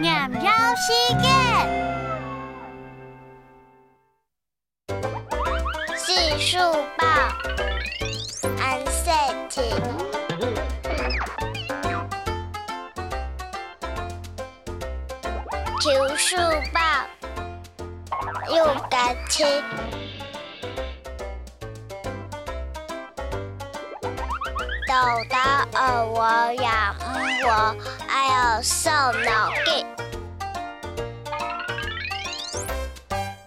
念表时间。细数报，unset。求数报，六加七。豆豆我养我，哎有瘦脑。